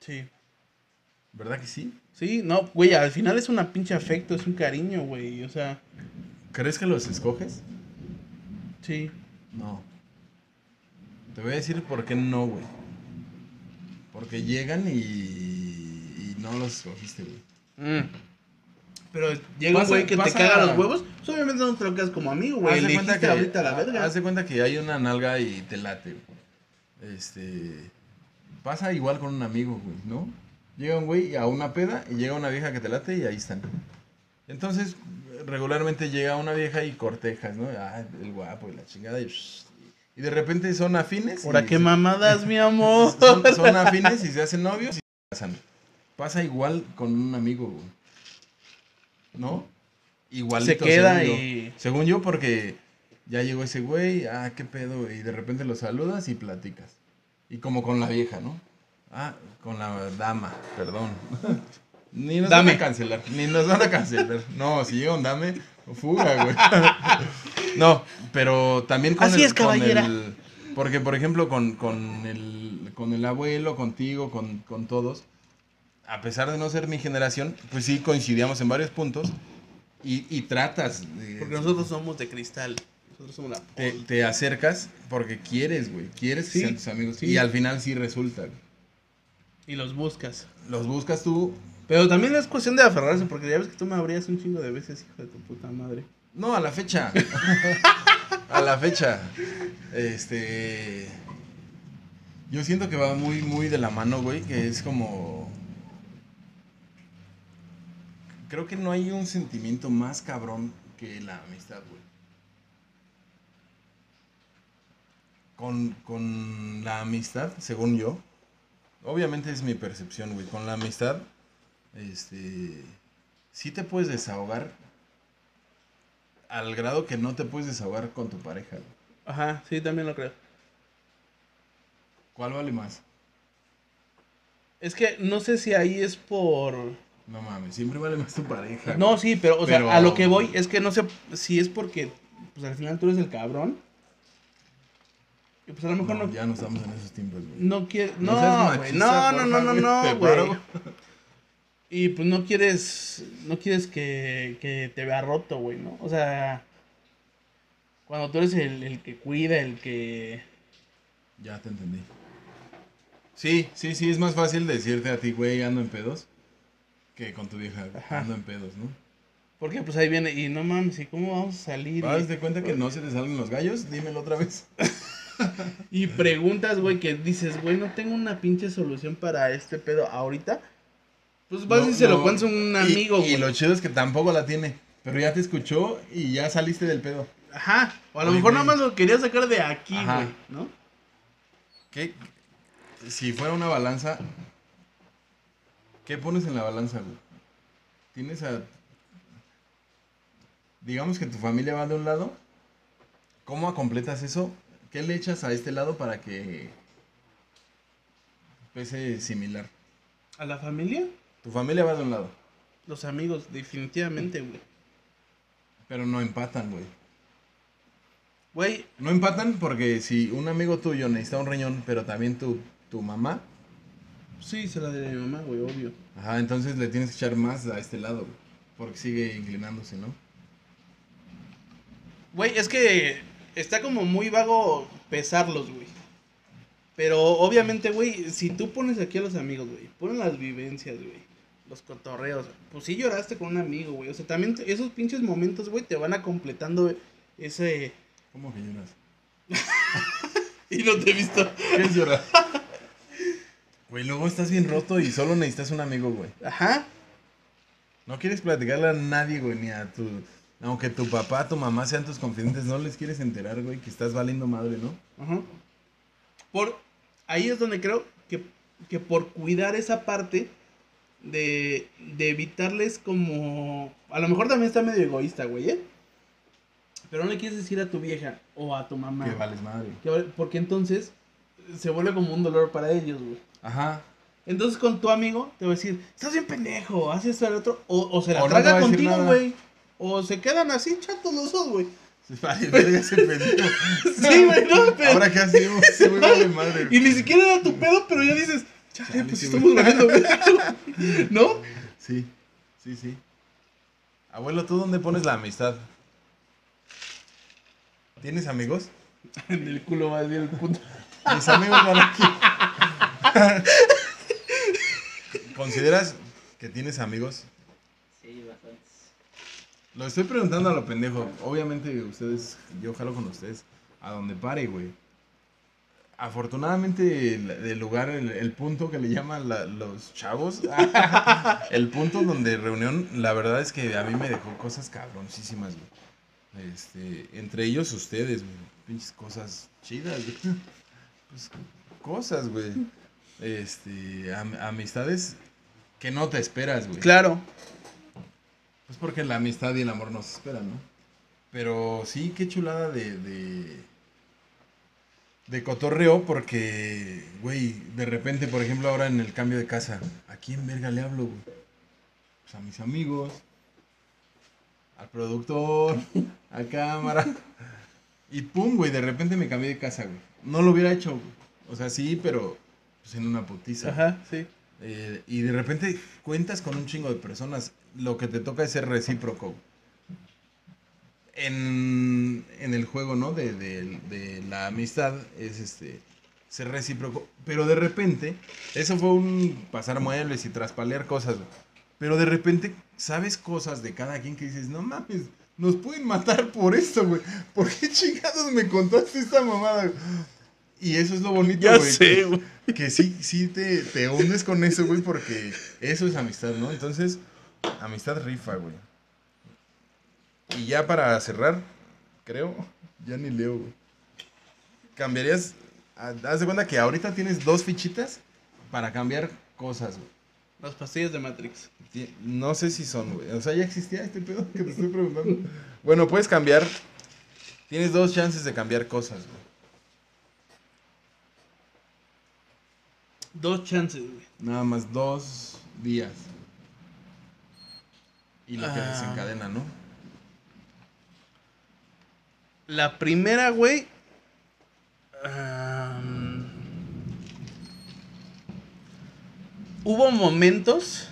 sí. ¿Verdad que sí? Sí, no, güey, al final es una pinche afecto, es un cariño, güey. O sea, ¿Crees que los escoges? sí. No. Te voy a decir por qué no, güey. Porque llegan y, y no los escogiste, güey. Mm. Pero llega un güey que te caga los huevos, pues obviamente no te lo quedas como amigo, güey. Haz cuenta que- ahorita la verga. Haz de cuenta que hay una nalga y te late, güey. Este. Pasa igual con un amigo, güey, ¿no? Llega un güey a una peda y llega una vieja que te late y ahí están. Entonces, regularmente llega una vieja y cortejas, ¿no? Ah, el guapo y la chingada. Y, y de repente son afines. Ahora qué se- mamadas, mi amor. son, son afines y se hacen novios y se casan. Pasa igual con un amigo, güey. ¿No? Igualito. Se queda según yo. y- Según yo, porque ya llegó ese güey, ah, qué pedo, y de repente lo saludas y platicas. Y como con la vieja, ¿no? Ah, con la dama, perdón. Ni nos Dame. van a cancelar, ni nos van a cancelar. No, si llega un dame, fuga, güey. No, pero también con Así el, es, caballera. con el- porque, por ejemplo, con, con, el, con el abuelo, contigo, con, con todos, a pesar de no ser mi generación, pues sí coincidíamos en varios puntos y, y tratas de... Porque nosotros somos de cristal. Nosotros somos la te, te acercas porque quieres, güey. Quieres que Sí, sean tus amigos. sí. Y al final sí resulta. güey. Y los buscas. Los buscas tú. Pero también es cuestión de aferrarse, porque ya ves que tú me abrías un chingo de veces, hijo de tu puta madre. No, a la fecha. a la fecha. Este. Yo siento que va muy, muy de la mano, güey. Que es como. Creo que no hay un sentimiento más cabrón que la amistad, güey. Con, con la amistad, según yo. Obviamente es mi percepción, güey. Con la amistad, este. Sí te puedes desahogar al grado que no te puedes desahogar con tu pareja. güey. Ajá, sí, también lo creo. ¿Cuál vale más? Es que no sé si ahí es por... No mames, siempre vale más tu pareja. No, güey. sí, pero, o sea, a lo que voy es que no sé si es porque, pues al final tú eres el cabrón. Y pues a lo mejor No, no, ya no estamos en esos tiempos, güey. no quieres... No No, güey, no, no, no, no, no, güey. Y pues no quieres, no quieres que, que te vea roto, güey, ¿no? O sea, cuando tú eres el, el que cuida, el que... Ya te entendí. Sí, sí, sí, es más fácil decirte a ti, güey, ando en pedos, que con tu vieja, Ajá. ando en pedos, ¿no? Porque pues ahí viene, y no mames, ¿y cómo vamos a salir? ¿Haz Y, de cuenta que no se te salen los gallos? Dímelo otra vez. y preguntas, güey, que dices, güey, no tengo una pinche solución para este pedo ahorita. Pues vas No, y se lo cuentas a un Y- amigo, y, güey. lo chido es que tampoco la tiene, pero ya te escuchó y ya saliste del pedo. Ajá, o a lo Oye, mejor güey. nada más lo quería sacar de aquí, Ajá. güey, ¿no? ¿Qué? Si fuera una balanza, ¿qué pones en la balanza, güey? Tienes a... Digamos que tu familia va de un lado. ¿Cómo completas eso? ¿Qué le echas a este lado para que pese similar? A la familia, Tu familia va de un lado, los amigos, definitivamente, güey. pero no empatan, güey. Güey, No empatan porque si un amigo tuyo necesita un riñón, pero también tu, tu mamá, sí, se la de mi mamá, güey, obvio. ajá, entonces le tienes que echar más a este lado, güey. Porque sigue inclinándose, ¿no? Güey, es que está como muy vago pesarlos, güey. Pero obviamente, güey, si tú pones aquí a los amigos, güey, ponen las vivencias, güey, los cotorreos, pues sí lloraste con un amigo, güey. O sea, también te- esos pinches momentos, güey, te van a completando ese... ¿Cómo que lloras? Y no te he visto. ¿Qué es llorar? Güey, luego estás bien roto y solo necesitas un amigo, güey. Ajá. No quieres platicarle a nadie, güey, ni a tu... Aunque tu papá, tu mamá sean tus confidentes, no les quieres enterar, güey, que estás valiendo madre, ¿no? Ajá. Por... Ahí es donde creo que, que por cuidar esa parte de, de evitarles como... A lo mejor también está medio egoísta, güey, ¿eh? Pero no le quieres decir a tu vieja o a tu mamá. Que vales madre. que porque entonces se vuelve como un dolor para ellos, güey. Ajá. Entonces con tu amigo te va a decir, estás bien pendejo, haces esto al otro. O, o se la O traga contigo, güey. O se quedan así chatos los dos, güey. Vale, verga ese pendejo. Sí, güey, no, pero. Ahora qué hacemos, güey vale madre. Y ni siquiera era tu pedo, pero ya dices, chale, pues sí, estamos valiendo, güey. ¿No? Sí, sí, sí. Abuelo, ¿tú dónde pones la amistad? ¿Tienes amigos? En el culo más bien el punto. Mis amigos van aquí. ¿Consideras que tienes amigos? Sí, bastantes. Lo estoy preguntando a lo pendejo. Obviamente ustedes, yo jalo con ustedes a donde pare, güey. Afortunadamente el, el lugar, el, el punto que le llaman la- los chavos, el punto donde reunión, la verdad es que a mí me dejó cosas cabroncísimas, güey. Este, entre ellos ustedes, güey. Pinches cosas chidas, güey. Pues, cosas, güey. Este, am- amistades que no te esperas, güey. Claro. Pues porque la amistad y el amor no se esperan, ¿no? Pero sí, qué chulada de, de, de cotorreo porque, güey, de repente, por ejemplo, ahora en el cambio de casa, ¿a quién verga le hablo, güey? Pues a mis amigos, al productor, a cámara. Y pum, güey, de repente me cambié de casa, güey. No lo hubiera hecho, güey. O sea, sí, pero pues en una putiza. Ajá, sí. Eh, y de repente cuentas con un chingo de personas. Lo que te toca es ser recíproco. En, en el juego, ¿no? De, de- de la amistad es este ser recíproco. Pero de repente, eso fue un pasar muebles y traspalear cosas. Pero de repente sabes cosas de cada quien que dices, no mames, nos pueden matar por esto, güey. ¿Por qué chingados me contaste esta mamada? güey?" Y eso es lo bonito, Ya güey. sé, que- güey. que sí, sí te, te hundes con eso, güey, porque eso es amistad, ¿no? Entonces, amistad rifa, güey. Y ya para cerrar, creo, ya ni leo, güey. Cambiarías, ah, haz de cuenta que ahorita tienes dos fichitas para cambiar cosas, güey. Las pastillas de Matrix. No sé si son, güey. O sea, ya existía este pedo que te estoy preguntando. Bueno, puedes cambiar. Tienes dos chances de cambiar cosas, güey. Dos chances, güey. Nada más dos días. Y lo que Ah. desencadena, ¿no? La primera, güey. am, hubo momentos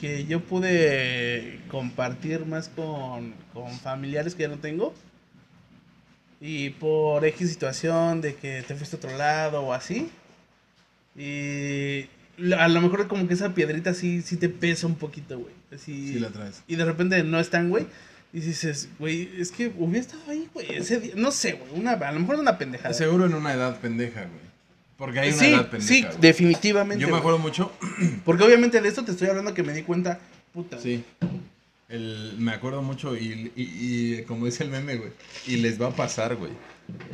que yo pude compartir más con, con familiares que ya no tengo. Y por X situación de que te fuiste a otro lado o así. Y a lo mejor como que esa piedrita sí, sí te pesa un poquito, güey. Así, Sí la traes. y de repente no están, güey. Y dices, güey, es que hubiera estado ahí, güey. Ese día. No sé, güey. Una, a lo mejor una pendejada. Seguro en una edad pendeja, güey. Porque hay una sí, edad pendeja. sí, güey. definitivamente. Yo me güey. acuerdo mucho. Porque obviamente de esto te estoy hablando que me di cuenta, puta. Sí. El, me acuerdo mucho y, y, y como dice el meme, güey. Y les va a pasar, güey.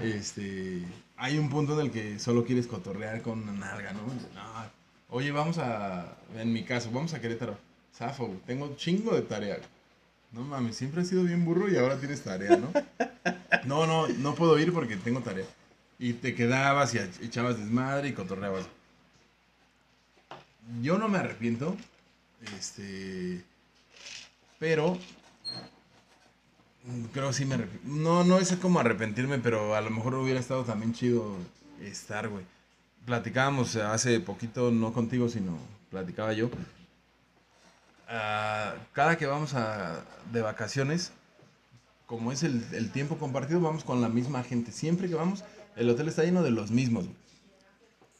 Este. Hay un punto en el que solo quieres cotorrear con una nalga, ¿no? No, Oye, vamos a. En mi caso, vamos a Querétaro. Zafo, güey. Tengo un chingo de tarea. güey. No mames, siempre has sido bien burro y ahora tienes tarea, ¿no? No, no, no puedo ir porque tengo tarea. Y te quedabas y echabas desmadre y cotorreabas. Yo no me arrepiento. Este. Pero. mm, Creo sí me arrepiento. No, no es como arrepentirme, pero a lo mejor hubiera estado también chido estar, güey. Platicábamos hace poquito, no contigo, sino platicaba yo. Ah, cada que vamos a, de vacaciones, como es el, el tiempo compartido, vamos con la misma gente. Siempre que vamos, el hotel está lleno de los mismos, güey.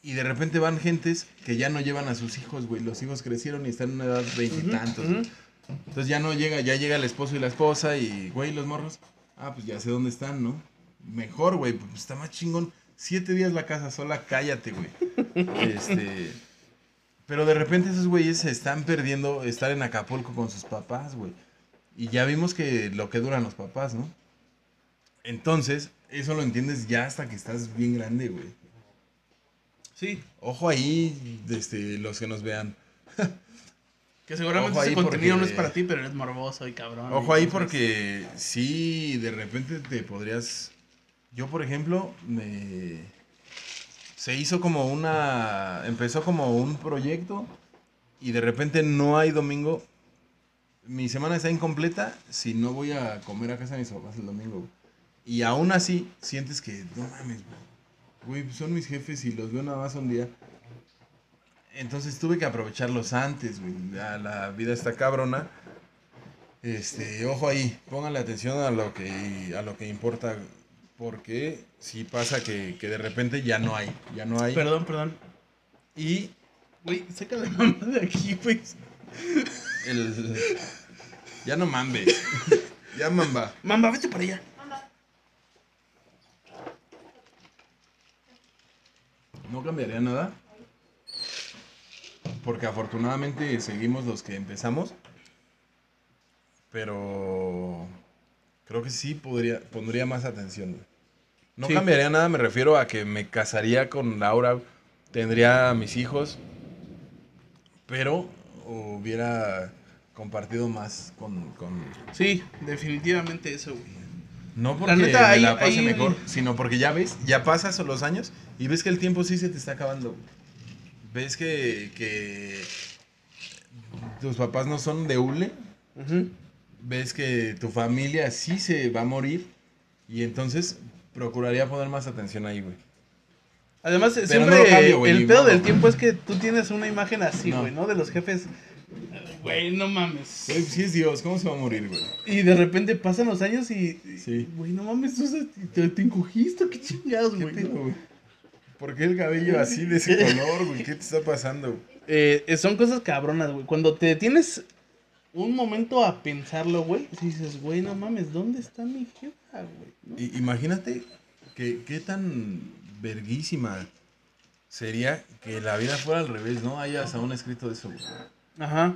Y de repente van gentes que ya no llevan a sus hijos, güey. Los hijos crecieron y están en una edad veintitantos. Güey. Entonces ya no llega, ya llega el esposo y la esposa y, güey, los morros. Ah, pues ya sé dónde están, ¿no? Mejor, güey, pues está más chingón. Siete días la casa sola, cállate, güey. Este. Pero de repente esos güeyes se están perdiendo estar en Acapulco con sus papás, güey. Y ya vimos que lo que duran los papás, ¿no? Entonces, eso lo entiendes ya hasta que estás bien grande, güey. Sí. Ojo ahí, este, los que nos vean. Que seguramente ese contenido no es para ti, pero eres morboso y cabrón. Ojo ahí porque sí, de repente te podrías... Yo, por ejemplo, me... se hizo como una. Empezó como un proyecto y de repente no hay domingo. Mi semana está incompleta si no voy a comer a casa de mis papás el domingo. güey. Y aún así sientes que, no mames, güey. Son mis jefes y los veo nada más un día. Entonces tuve que aprovecharlos antes, güey. La, la vida está cabrona. Este, ojo ahí, pónganle atención a lo que, a lo que importa. Porque si pasa que, que de repente ya no hay, ya no hay. Perdón, perdón. Y Güey, saca la mamá de aquí, güey. el... Ya no mambes. ya mamba. Mamba, vete para allá. No cambiaría nada. Porque afortunadamente seguimos los que empezamos. Pero creo que sí podría, pondría más atención. No Sí. cambiaría nada, me refiero a que me casaría con Laura, tendría a mis hijos, pero hubiera compartido más con... con- Sí, definitivamente eso, güey. No porque neta, me ahí- la pase ahí- mejor, sino porque ya ves, ya pasas los años y ves que el tiempo sí se te está acabando. Ves que, que tus papás no son de hule, ves que tu familia sí se va a morir y entonces procuraría poner más atención ahí, güey. Además, Pero siempre no lo cambio, güey, el pedo del tiempo es que tú tienes una imagen así, No. güey, ¿no? De los jefes. Güey, no mames. Güey, sí es Dios, ¿cómo se va a morir, güey? Y de repente pasan los años y. Sí. Güey, no mames, te, te encogiste, qué chingados, ¿Qué güey. güey? ¿Por qué el cabello así de ese color, güey? ¿Qué te está pasando? Eh, son cosas cabronas, güey. Cuando te tienes un momento a pensarlo, güey, dices, güey, no mames, ¿dónde está mi jefa, güey? ¿No? I- imagínate que qué tan verguísima sería que la vida fuera al revés, ¿no? Hay hasta un escrito de eso, güey. Ajá.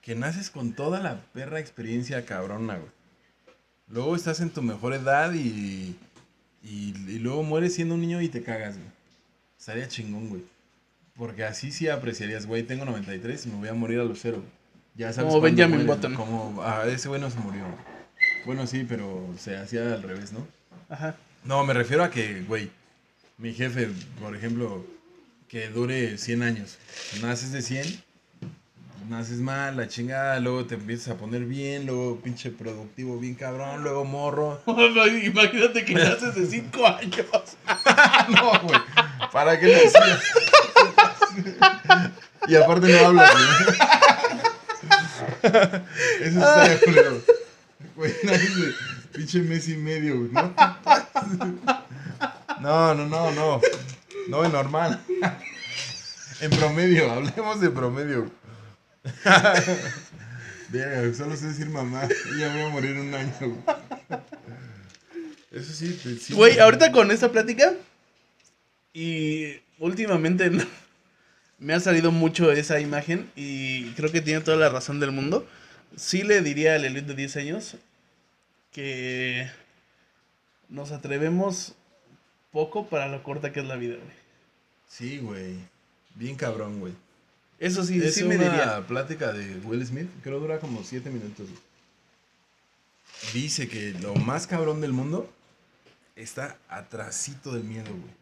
Que naces con toda la perra experiencia cabrona, güey. Luego estás en tu mejor edad y, y, y luego mueres siendo un niño y te cagas, güey. Estaría chingón, güey. Porque así sí apreciarías, güey, tengo 93 y me voy a morir a los cero. Ya sabes Como Benjamin Button. Como, ah, ese güey no se murió. Bueno, sí, pero se hacía al revés, ¿no? Ajá. No, me refiero a que, güey, mi jefe, por ejemplo, que dure 100 años. Naces de 100, naces mal, la chingada, luego te empiezas a poner bien, luego pinche productivo bien cabrón, luego morro. Imagínate que naces de 5 años. no, güey, ¿para qué hacía? y aparte no hablas, güey. Eso está de culero. Güey, naces de pinche mes y medio, güey, ¿no? No, no, no, no. No es normal. En promedio, hablemos de promedio. Verga, solo sé decir mamá. Y ya voy a morir en un año. Eso sí, te- sí. Güey, ahorita con esta plática y últimamente no- me ha salido mucho esa imagen y creo que tiene toda la razón del mundo. Sí le diría al Elite de 10 años que nos atrevemos poco para lo corta que es la vida, güey. Sí, güey. Bien cabrón, güey. Eso sí, es sí una me diría. plática de Will Smith, creo dura como 7 minutos. Dice que lo más cabrón del mundo está atrasito del miedo, güey.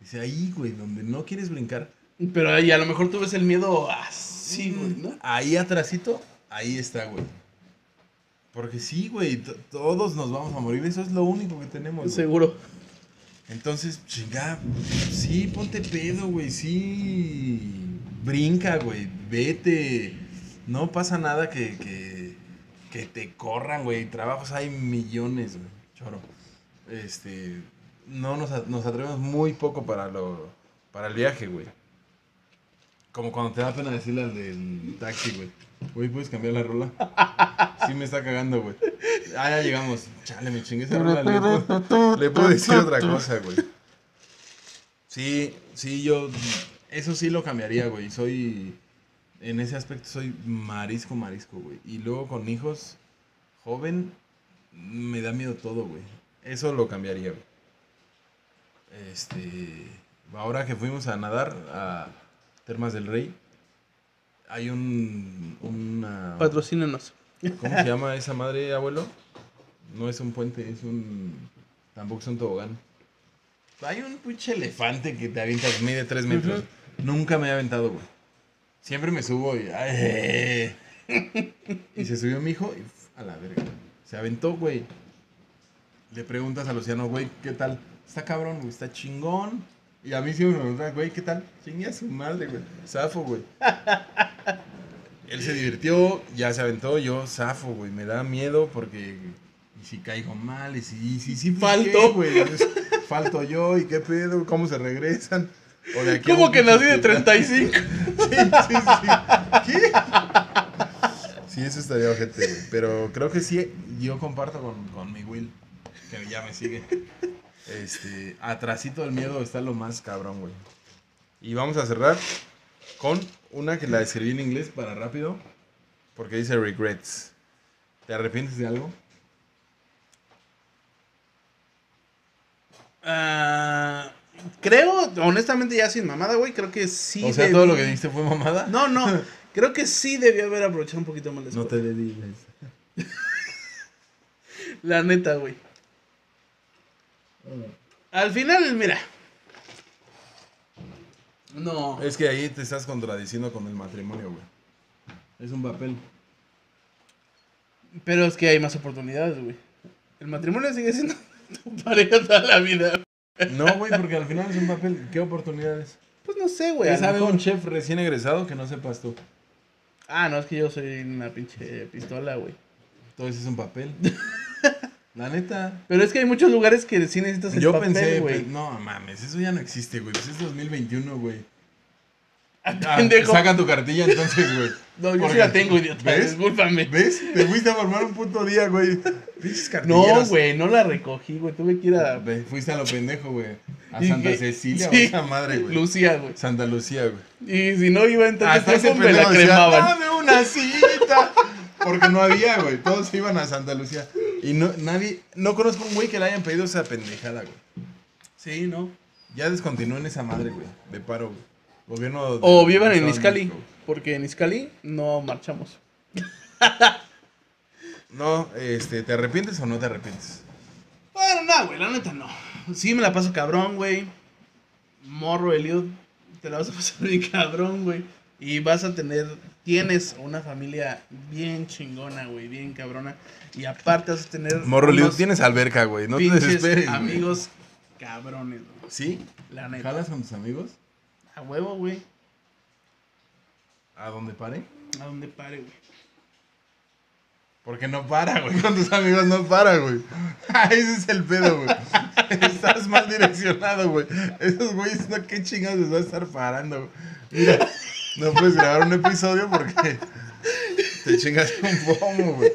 Dice ahí, güey, donde no quieres brincar. Pero ahí a lo mejor tú ves el miedo así, güey, ¿no? Ahí atrasito, ahí está, güey. Porque sí, güey, to- todos nos vamos a morir, eso es lo único que tenemos. güey. Seguro. Entonces, chinga, sí, ponte pedo, güey, sí. Brinca, güey, vete. No pasa nada que, que, que te corran, güey. Trabajos hay millones, güey. Choro. Este, no nos, nos atrevemos muy poco para lo para el viaje, güey. Como cuando te da pena decirle al del taxi, güey. Güey, ¿puedes cambiar la rola? Sí me está cagando, güey. Ah, ya llegamos. Chale, me chingué esa rola. Le puedo, le puedo decir otra cosa, güey. Sí, sí, yo... Eso sí lo cambiaría, güey. Soy... En ese aspecto soy marisco, marisco, güey. Y luego con hijos joven, me da miedo todo, güey. Eso lo cambiaría, güey. Este... Ahora que fuimos a nadar a Termas del Rey, hay un... Una... Patrocínenos. ¿Cómo se llama esa madre, abuelo? No es un puente, es un... Tampoco es un tobogán. Hay un pinche elefante que te avientas, mide 3 metros. Nunca me he aventado, güey. Siempre me subo y. ay, y se subió mi hijo y a la verga. Se aventó, güey. Le preguntas a Luciano, güey, ¿qué tal? Está cabrón, güey, está chingón. Y a mí siempre me preguntan, güey, ¿qué tal? Chingue a su madre, güey. Zafo, güey. Él se divirtió, ya se aventó, yo zafo, güey. Me da miedo porque. Y si caigo mal, y si, y si, si Falto. ¿qué, güey. Falto yo, ¿y qué pedo? ¿Cómo se regresan? O de aquí a ¿Cómo que nací de hospital. 35? Sí, sí, sí. ¿Qué? Sí, eso estaría ojete, güey. Pero creo que sí, yo comparto con, con mi Will, que ya me sigue. Este, atrasito del miedo está lo más cabrón, güey. Y vamos a cerrar con una que la escribí en inglés para rápido, porque dice regrets. ¿Te arrepientes de algo? Ah, creo, honestamente, ya sin mamada, güey, creo que sí. o sea, debí- todo lo que dijiste fue mamada. No, no, creo que sí debió haber aprovechado un poquito más la No te dediques. La neta, güey. Al final, mira. No. Es que ahí te estás contradiciendo con el matrimonio, güey. Es un papel. Pero es que hay más oportunidades, güey. El matrimonio sigue siendo tu pareja toda la vida. No, güey, porque al final es un papel. ¿Qué oportunidades? Pues no sé, güey. ¿Qué a lo sabe un chef recién egresado que no sepas tú? Ah, no, es que yo soy una pinche pistola, güey. Entonces es un papel. La neta. Pero es que hay muchos lugares que sí necesitas el Yo papel, pensé, güey. pe- no mames, eso ya no existe, güey. Pues es 2021, güey. Ah, pendejo. saca tu cartilla entonces, güey. No, yo sí la tengo, idiota. ¿Ves? Discúlpame. ¿Ves? Te fuiste a formar un puto día, güey. Pinches No, güey, no la recogí, güey. Tuve que ir a. Ve, Fuiste a lo pendejo, güey. A Santa que- Cecilia o esa madre, güey. Lucía, güey. Santa Lucía, güey. Y si no iba entonces Hasta ese me la pendejo decía, cremaban. dame una cita. Porque no había, güey. Todos iban a Santa Lucía. Y no, nadie, no conozco un güey que le hayan pedido esa pendejada, güey. Sí, ¿no? Ya descontinuó en esa madre, güey. De paro, güey. Gobierno. O vivan en güey. porque en Izcali no marchamos. No, este, ¿te arrepientes o no te arrepientes? Bueno, no, güey, la neta no. Sí me la paso cabrón, güey. Morro, Eliud, te la vas a pasar bien cabrón, güey. Y vas a tener, tienes una familia bien chingona, güey, bien cabrona. Y aparte vas a tener Morro Liu, unos tienes alberca, güey. No te desesperes. amigos cabrones, güey. ¿Sí? La neta. ¿Jalas con tus amigos? A huevo, güey. ¿A dónde pare? A donde pare, güey. Porque no para, güey. Con tus amigos no para, güey. Ese es el pedo, güey. Estás mal direccionado, güey. Esos güeyes, no, qué chingados les va a estar parando, güey. Mira, no puedes grabar un episodio porque te chingas un pomo, güey.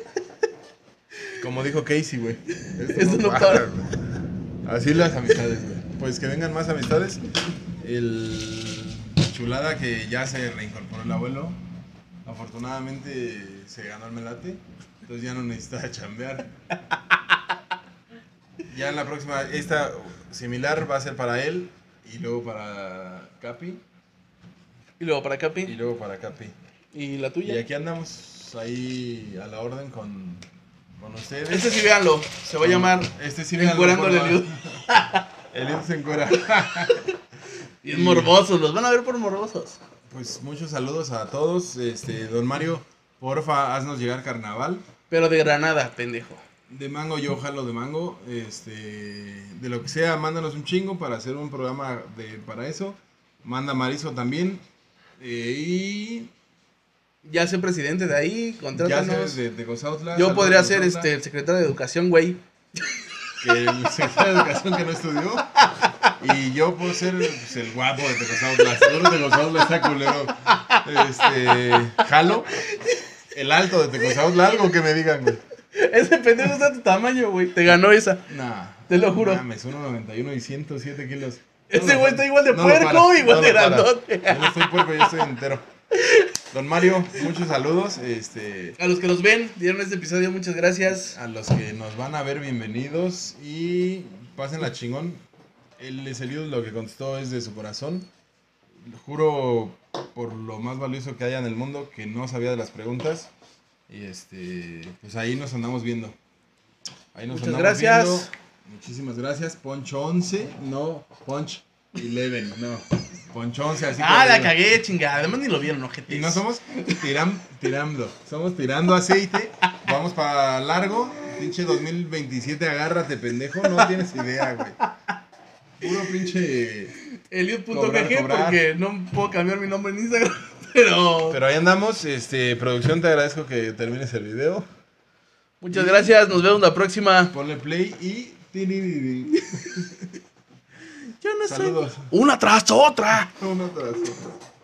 Como dijo Casey, güey. Esto, Esto no para. güey. Así las amistades, güey. Pues que vengan más amistades. El chulada que ya se reincorporó el abuelo. Afortunadamente se ganó el melate. Entonces ya no necesita chambear. Ya en la próxima, esta similar va a ser para él y luego para Capi Y luego para y Capi. luego para Capi. ¿Y la Y tuya? aquí andamos ahí a la orden con, con ustedes. Este sí, véanlo. Se va a llamar Este sí, al Eliud. Eliud se encuera. Bien morbosos. Los van a ver por morbosos. Pues muchos saludos a todos. Este, don Mario, porfa, haznos llegar carnaval. Pero de Granada, pendejo. De mango, yo jalo de mango. Este, de lo que sea, mándanos un chingo para hacer un programa de, para eso. Manda Marizo también. Eh, y Ya sé presidente de ahí, ya contrátanos. sabes de, de Yo podría ser este el secretario de educación, güey. Que el secretario de Educación que no estudió. Y yo puedo ser pues, el guapo de Tecozautla. Seguro Tecozautla está culero. Este. Jalo. El alto de Tecozautla. Algo que me digan, güey. Ese pendejo está tu tamaño, güey. Te ganó esa. Nah. Te lo juro. Mames, 1.91 y 107 kilos. Ese No güey está igual de no puerco, igual no de grandote. Yo no estoy puerco, yo estoy entero. Don Mario, muchos saludos. Este. A los que nos ven, dieron este episodio, muchas gracias. A los que nos van a ver, bienvenidos y pasen la chingón. El lo que contestó es de su corazón. Juro por lo más valioso que haya en el mundo que no sabía de las preguntas. Y este, pues ahí nos andamos viendo. Ahí nos Muchas andamos gracias. viendo. Muchísimas gracias. Punch 11, no, Punch 11, no. Punch 11, así Ah, la arriba. cagué, chingada. Además ni lo vieron, ojete. Y no somos tiram, tirando, somos tirando aceite. Vamos para largo. Pinche 2027, agárrate, pendejo. No tienes idea, güey. Puro pinche. Cobrar. porque no puedo cambiar mi nombre en Instagram. Pero, Pero ahí andamos. Este, producción, te agradezco que termines el video. muchas gracias. Nos vemos la próxima. Ponle play y. Yo no. Saludos. Una tras otra. Uno tras otro.